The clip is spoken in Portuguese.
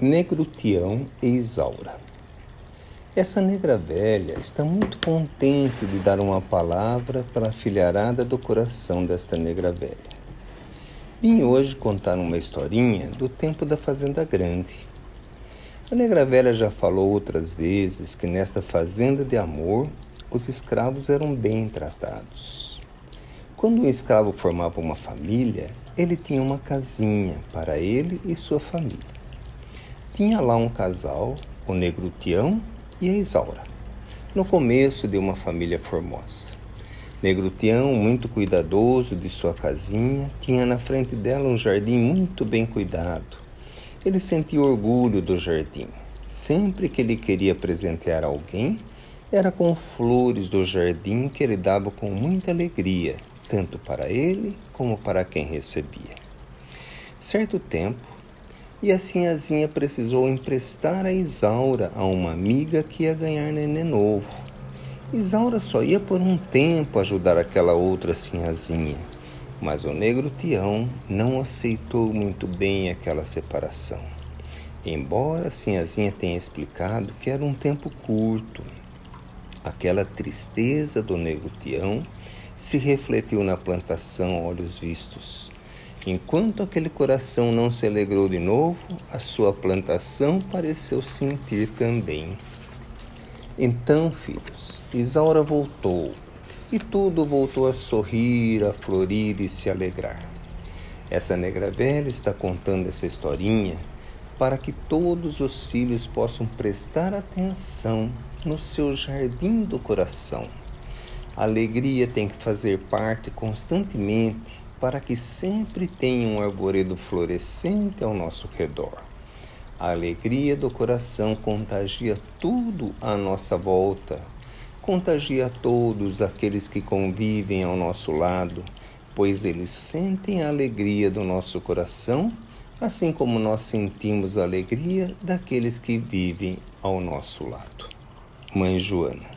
Negro Tião e Isaura. Essa negra velha está muito contente de dar uma palavra para a filharada do coração desta negra velha. Vim hoje contar uma historinha do tempo da Fazenda Grande. A negra velha já falou outras vezes que nesta fazenda de amor os escravos eram bem tratados. Quando um escravo formava uma família, ele tinha uma casinha para ele e sua família. Tinha lá um casal, o Negro Tião e a Isaura, no começo de uma família formosa. Negro Tião, muito cuidadoso de sua casinha, tinha na frente dela um jardim muito bem cuidado. Ele sentia orgulho do jardim. Sempre que ele queria presentear alguém, era com flores do jardim que ele dava com muita alegria, tanto para ele como para quem recebia. Certo tempo, e a sinhazinha precisou emprestar a Isaura a uma amiga que ia ganhar nenê novo. Isaura só ia por um tempo ajudar aquela outra sinhazinha, mas o negro Tião não aceitou muito bem aquela separação. Embora a sinhazinha tenha explicado que era um tempo curto, aquela tristeza do negro Tião se refletiu na plantação olhos vistos. Enquanto aquele coração não se alegrou de novo, a sua plantação pareceu sentir também. Então, filhos, Isaura voltou, e tudo voltou a sorrir, a florir e se alegrar. Essa negra velha está contando essa historinha para que todos os filhos possam prestar atenção no seu jardim do coração. A alegria tem que fazer parte constantemente para que sempre tenha um arvoredo florescente ao nosso redor. A alegria do coração contagia tudo à nossa volta, contagia todos aqueles que convivem ao nosso lado, pois eles sentem a alegria do nosso coração, assim como nós sentimos a alegria daqueles que vivem ao nosso lado. Mãe Joana